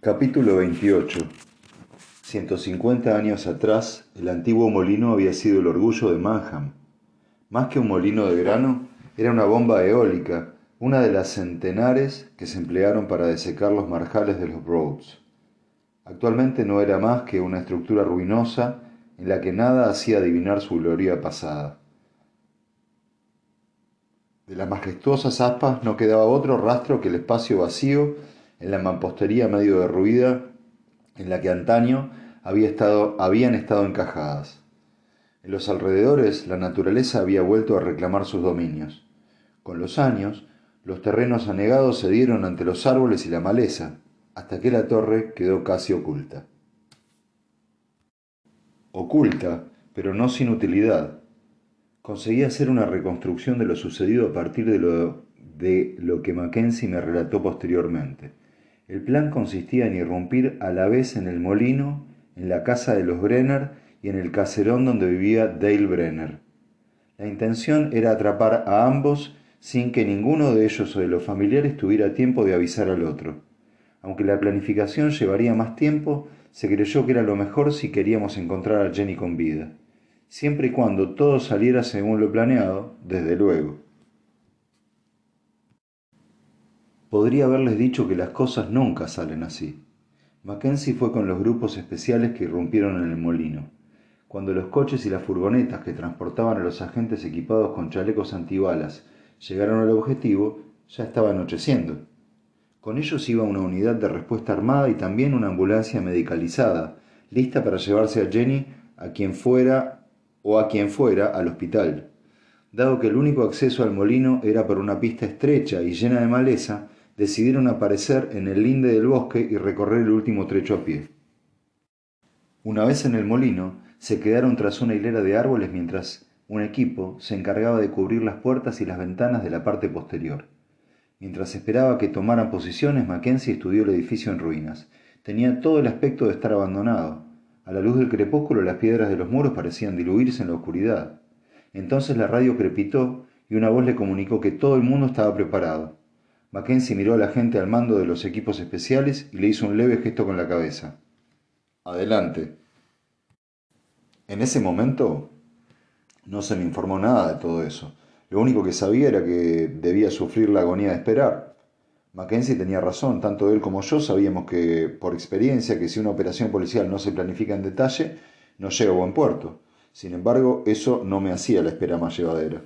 Capítulo 28 150 años atrás, el antiguo molino había sido el orgullo de Manham. Más que un molino de grano, era una bomba eólica, una de las centenares que se emplearon para desecar los marjales de los Broads. Actualmente no era más que una estructura ruinosa en la que nada hacía adivinar su gloria pasada. De las majestuosas aspas no quedaba otro rastro que el espacio vacío en la mampostería medio derruida en la que antaño había estado, habían estado encajadas. En los alrededores la naturaleza había vuelto a reclamar sus dominios. Con los años, los terrenos anegados se dieron ante los árboles y la maleza, hasta que la torre quedó casi oculta. Oculta, pero no sin utilidad conseguí hacer una reconstrucción de lo sucedido a partir de lo, de lo que Mackenzie me relató posteriormente. El plan consistía en irrumpir a la vez en el molino, en la casa de los Brenner y en el caserón donde vivía Dale Brenner. La intención era atrapar a ambos sin que ninguno de ellos o de los familiares tuviera tiempo de avisar al otro. Aunque la planificación llevaría más tiempo, se creyó que era lo mejor si queríamos encontrar a Jenny con vida siempre y cuando todo saliera según lo planeado, desde luego. Podría haberles dicho que las cosas nunca salen así. Mackenzie fue con los grupos especiales que irrumpieron en el molino. Cuando los coches y las furgonetas que transportaban a los agentes equipados con chalecos antibalas llegaron al objetivo, ya estaba anocheciendo. Con ellos iba una unidad de respuesta armada y también una ambulancia medicalizada, lista para llevarse a Jenny a quien fuera o a quien fuera al hospital. Dado que el único acceso al molino era por una pista estrecha y llena de maleza, decidieron aparecer en el linde del bosque y recorrer el último trecho a pie. Una vez en el molino, se quedaron tras una hilera de árboles mientras un equipo se encargaba de cubrir las puertas y las ventanas de la parte posterior. Mientras esperaba que tomaran posiciones, Mackenzie estudió el edificio en ruinas. Tenía todo el aspecto de estar abandonado, a la luz del crepúsculo las piedras de los muros parecían diluirse en la oscuridad. Entonces la radio crepitó y una voz le comunicó que todo el mundo estaba preparado. Mackenzie miró a la gente al mando de los equipos especiales y le hizo un leve gesto con la cabeza. Adelante. En ese momento no se me informó nada de todo eso. Lo único que sabía era que debía sufrir la agonía de esperar. Mackenzie tenía razón, tanto él como yo sabíamos que, por experiencia, que si una operación policial no se planifica en detalle, no llega a buen puerto. Sin embargo, eso no me hacía la espera más llevadera.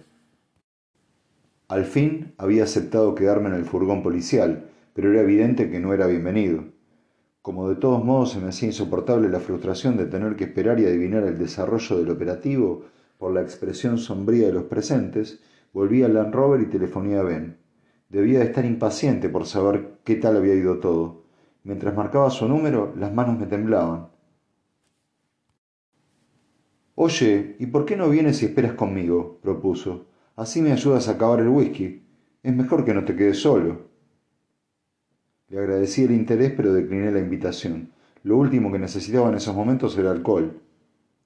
Al fin había aceptado quedarme en el furgón policial, pero era evidente que no era bienvenido. Como de todos modos se me hacía insoportable la frustración de tener que esperar y adivinar el desarrollo del operativo por la expresión sombría de los presentes, volví al Land Rover y telefoné a Ben. Debía de estar impaciente por saber qué tal había ido todo. Mientras marcaba su número, las manos me temblaban. Oye, ¿y por qué no vienes y esperas conmigo? propuso. Así me ayudas a acabar el whisky. Es mejor que no te quedes solo. Le agradecí el interés, pero decliné la invitación. Lo último que necesitaba en esos momentos era alcohol.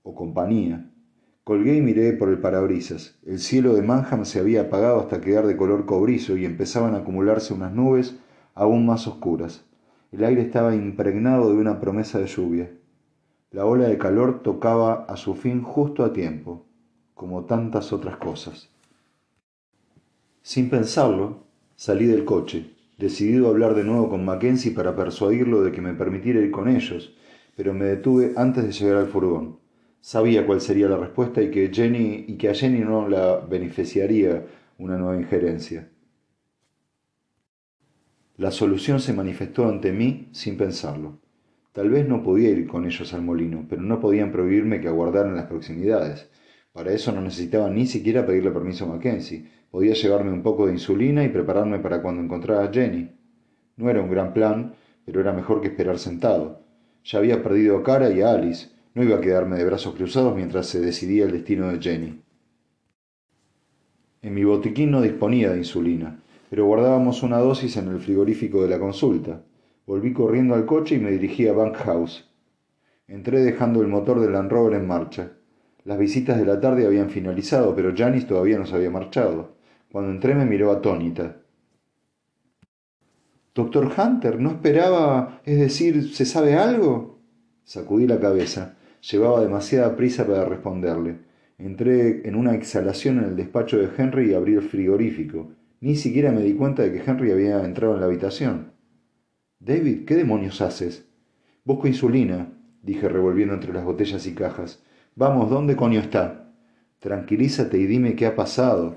O compañía. Colgué y miré por el parabrisas. El cielo de Manham se había apagado hasta quedar de color cobrizo y empezaban a acumularse unas nubes aún más oscuras. El aire estaba impregnado de una promesa de lluvia. La ola de calor tocaba a su fin justo a tiempo, como tantas otras cosas. Sin pensarlo, salí del coche, decidido a hablar de nuevo con Mackenzie para persuadirlo de que me permitiera ir con ellos, pero me detuve antes de llegar al furgón. Sabía cuál sería la respuesta y que, Jenny, y que a Jenny no la beneficiaría una nueva injerencia. La solución se manifestó ante mí sin pensarlo. Tal vez no podía ir con ellos al molino, pero no podían prohibirme que aguardara en las proximidades. Para eso no necesitaba ni siquiera pedirle permiso a Mackenzie. Podía llevarme un poco de insulina y prepararme para cuando encontrara a Jenny. No era un gran plan, pero era mejor que esperar sentado. Ya había perdido a Cara y a Alice, no iba a quedarme de brazos cruzados mientras se decidía el destino de Jenny. En mi botiquín no disponía de insulina, pero guardábamos una dosis en el frigorífico de la consulta. Volví corriendo al coche y me dirigí a Bank House. Entré dejando el motor del Land Rover en marcha. Las visitas de la tarde habían finalizado, pero Janice todavía no se había marchado. Cuando entré me miró atónita. Doctor Hunter, ¿no esperaba, es decir, ¿se sabe algo? Sacudí la cabeza. Llevaba demasiada prisa para responderle. Entré en una exhalación en el despacho de Henry y abrí el frigorífico. Ni siquiera me di cuenta de que Henry había entrado en la habitación. David, ¿qué demonios haces? Busco insulina, dije revolviendo entre las botellas y cajas. Vamos, ¿dónde coño está? Tranquilízate y dime qué ha pasado.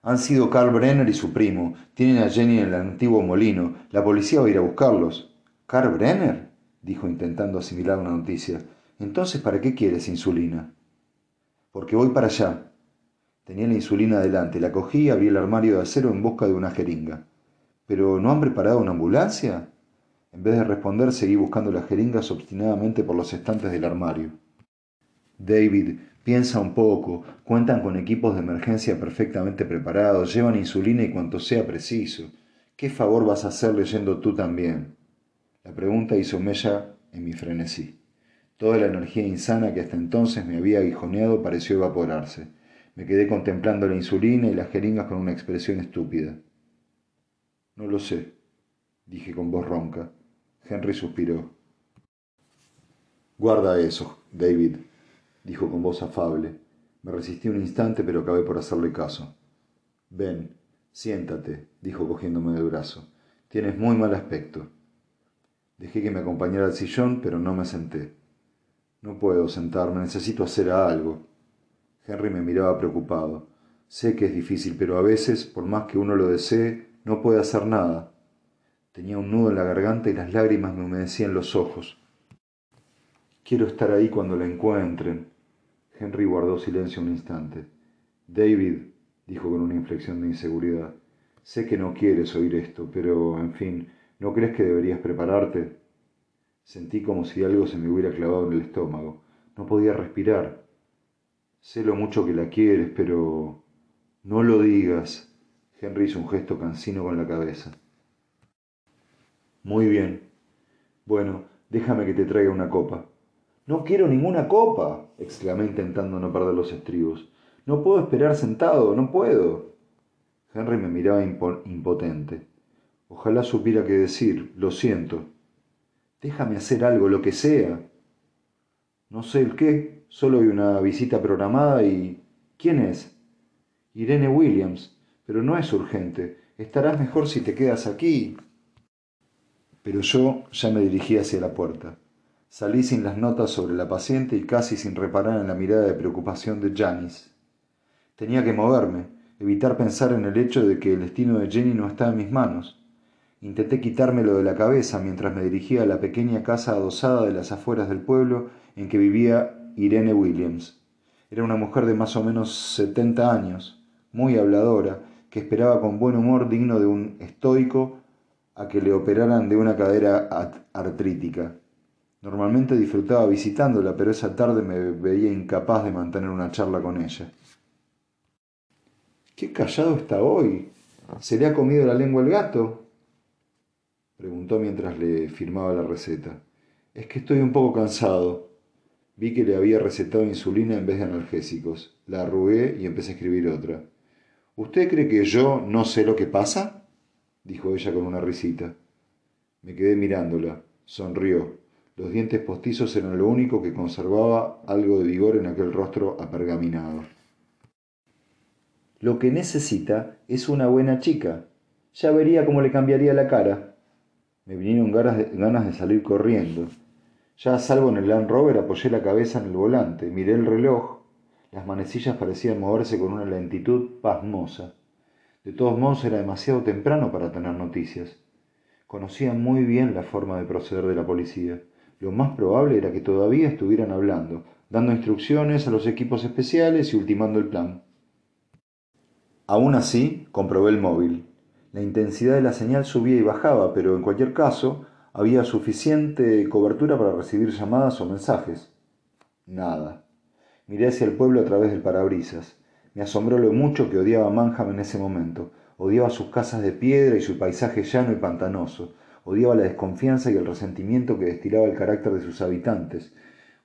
Han sido Carl Brenner y su primo. Tienen a Jenny en el antiguo molino. La policía va a ir a buscarlos. ¿Carl Brenner? dijo intentando asimilar la noticia. Entonces, ¿para qué quieres insulina? Porque voy para allá. Tenía la insulina delante, la cogí y abrí el armario de acero en busca de una jeringa. ¿Pero no han preparado una ambulancia? En vez de responder, seguí buscando las jeringas obstinadamente por los estantes del armario. David, piensa un poco, cuentan con equipos de emergencia perfectamente preparados, llevan insulina y cuanto sea preciso. ¿Qué favor vas a hacer leyendo tú también? La pregunta hizo mella en mi frenesí. Toda la energía insana que hasta entonces me había aguijoneado pareció evaporarse. Me quedé contemplando la insulina y las jeringas con una expresión estúpida. No lo sé, dije con voz ronca. Henry suspiró. Guarda eso, David, dijo con voz afable. Me resistí un instante, pero acabé por hacerle caso. Ven, siéntate, dijo cogiéndome del brazo. Tienes muy mal aspecto. Dejé que me acompañara al sillón, pero no me senté. No puedo sentarme, necesito hacer algo. Henry me miraba preocupado. Sé que es difícil, pero a veces, por más que uno lo desee, no puede hacer nada. Tenía un nudo en la garganta y las lágrimas me humedecían los ojos. Quiero estar ahí cuando la encuentren. Henry guardó silencio un instante. David, dijo con una inflexión de inseguridad, sé que no quieres oír esto, pero, en fin, ¿no crees que deberías prepararte? Sentí como si algo se me hubiera clavado en el estómago. No podía respirar. Sé lo mucho que la quieres, pero... No lo digas. Henry hizo un gesto cansino con la cabeza. Muy bien. Bueno, déjame que te traiga una copa. No quiero ninguna copa, exclamé intentando no perder los estribos. No puedo esperar sentado, no puedo. Henry me miraba impotente. Ojalá supiera qué decir. Lo siento. Déjame hacer algo, lo que sea. No sé el qué, solo hay una visita programada y... ¿Quién es? Irene Williams pero no es urgente. Estarás mejor si te quedas aquí. Pero yo ya me dirigí hacia la puerta. Salí sin las notas sobre la paciente y casi sin reparar en la mirada de preocupación de Janice. Tenía que moverme, evitar pensar en el hecho de que el destino de Jenny no estaba en mis manos. Intenté quitármelo de la cabeza mientras me dirigía a la pequeña casa adosada de las afueras del pueblo en que vivía Irene Williams. Era una mujer de más o menos setenta años, muy habladora, que esperaba con buen humor digno de un estoico a que le operaran de una cadera artrítica. Normalmente disfrutaba visitándola, pero esa tarde me veía incapaz de mantener una charla con ella. ¿Qué callado está hoy? ¿Se le ha comido la lengua al gato? preguntó mientras le firmaba la receta. Es que estoy un poco cansado. Vi que le había recetado insulina en vez de analgésicos. La arrugué y empecé a escribir otra. ¿Usted cree que yo no sé lo que pasa? Dijo ella con una risita. Me quedé mirándola. Sonrió. Los dientes postizos eran lo único que conservaba algo de vigor en aquel rostro apergaminado. Lo que necesita es una buena chica. Ya vería cómo le cambiaría la cara. Me vinieron ganas de, salir corriendo. Ya a salvo en el Land Rover apoyé la cabeza en el volante, miré el reloj las manecillas parecían moverse con una lentitud pasmosa. De todos modos era demasiado temprano para tener noticias. Conocían muy bien la forma de proceder de la policía. Lo más probable era que todavía estuvieran hablando, dando instrucciones a los equipos especiales y ultimando el plan. Aún así, comprobé el móvil. La intensidad de la señal subía y bajaba, pero en cualquier caso había suficiente cobertura para recibir llamadas o mensajes. Nada. Miré hacia el pueblo a través del parabrisas. Me asombró lo mucho que odiaba Manham en ese momento. Odiaba sus casas de piedra y su paisaje llano y pantanoso. Odiaba la desconfianza y el resentimiento que destilaba el carácter de sus habitantes.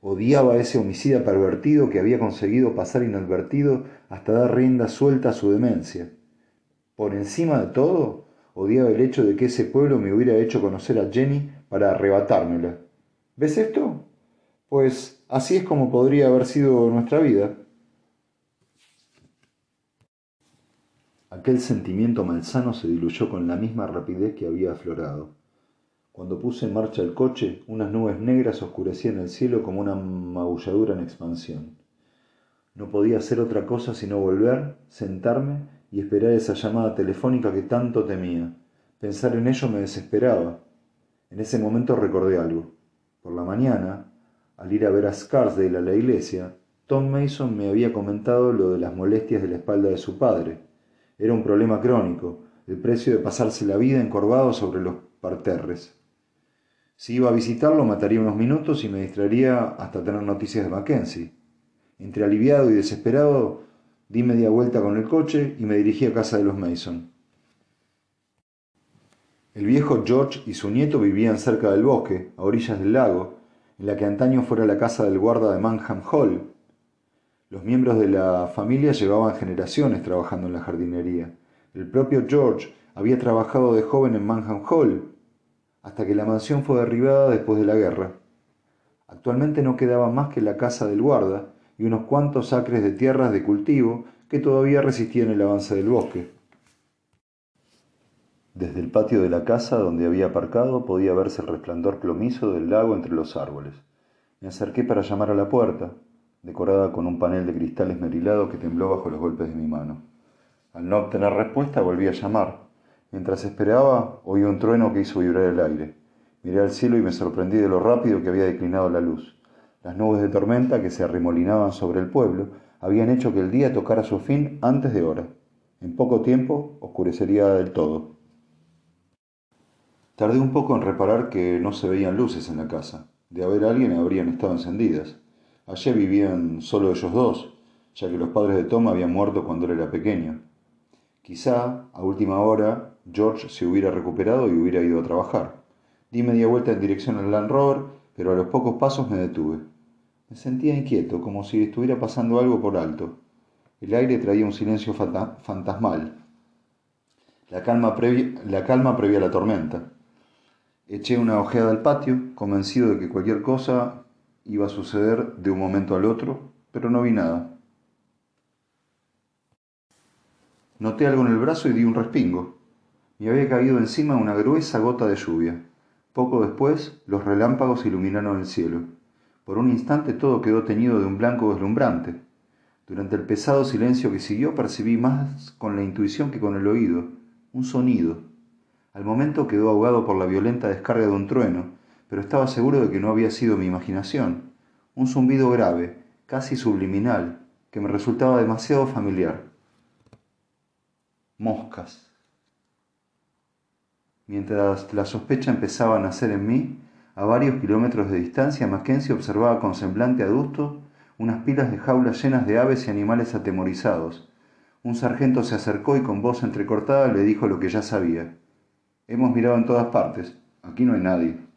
Odiaba a ese homicida pervertido que había conseguido pasar inadvertido hasta dar rienda suelta a su demencia. Por encima de todo, Odiaba el hecho de que ese pueblo me hubiera hecho conocer a Jenny para arrebatármela. ¿Ves esto? Pues así es como podría haber sido nuestra vida. Aquel sentimiento malsano se diluyó con la misma rapidez que había aflorado. Cuando puse en marcha el coche, unas nubes negras oscurecían el cielo como una magulladura en expansión. No podía hacer otra cosa sino volver, sentarme y esperar esa llamada telefónica que tanto temía. Pensar en ello me desesperaba. En ese momento recordé algo. Por la mañana, al ir a ver a Scarsdale a la iglesia, Tom Mason me había comentado lo de las molestias de la espalda de su padre. Era un problema crónico, el precio de pasarse la vida encorvado sobre los parterres. Si iba a visitarlo, mataría unos minutos y me distraería hasta tener noticias de Mackenzie. Entre aliviado y desesperado, Di media vuelta con el coche y me dirigí a casa de los Mason. El viejo George y su nieto vivían cerca del bosque, a orillas del lago, en la que antaño fuera la casa del guarda de Manham Hall. Los miembros de la familia llevaban generaciones trabajando en la jardinería. El propio George había trabajado de joven en Manham Hall, hasta que la mansión fue derribada después de la guerra. Actualmente no quedaba más que la casa del guarda, y unos cuantos acres de tierras de cultivo que todavía resistían el avance del bosque. Desde el patio de la casa donde había aparcado podía verse el resplandor plomizo del lago entre los árboles. Me acerqué para llamar a la puerta, decorada con un panel de cristal esmerilado que tembló bajo los golpes de mi mano. Al no obtener respuesta volví a llamar. Mientras esperaba, oí un trueno que hizo vibrar el aire. Miré al cielo y me sorprendí de lo rápido que había declinado la luz. Las nubes de tormenta que se arremolinaban sobre el pueblo habían hecho que el día tocara su fin antes de hora. En poco tiempo oscurecería del todo. Tardé un poco en reparar que no se veían luces en la casa. De haber alguien habrían estado encendidas. Allí vivían solo ellos dos, ya que los padres de Tom habían muerto cuando él era pequeño. Quizá, a última hora, George se hubiera recuperado y hubiera ido a trabajar. Di media vuelta en dirección al Land Rover, pero a los pocos pasos me detuve. Me sentía inquieto, como si estuviera pasando algo por alto. El aire traía un silencio fantasmal. La calma, previa, la calma previa a la tormenta. Eché una ojeada al patio, convencido de que cualquier cosa iba a suceder de un momento al otro, pero no vi nada. Noté algo en el brazo y di un respingo. Me había caído encima una gruesa gota de lluvia. Poco después, los relámpagos iluminaron el cielo. Por un instante todo quedó teñido de un blanco deslumbrante. Durante el pesado silencio que siguió percibí más con la intuición que con el oído, un sonido. Al momento quedó ahogado por la violenta descarga de un trueno, pero estaba seguro de que no había sido mi imaginación. Un zumbido grave, casi subliminal, que me resultaba demasiado familiar. Moscas. Mientras la sospecha empezaba a nacer en mí, a varios kilómetros de distancia, Mackenzie observaba con semblante adusto unas pilas de jaulas llenas de aves y animales atemorizados. Un sargento se acercó y con voz entrecortada le dijo lo que ya sabía. Hemos mirado en todas partes. Aquí no hay nadie.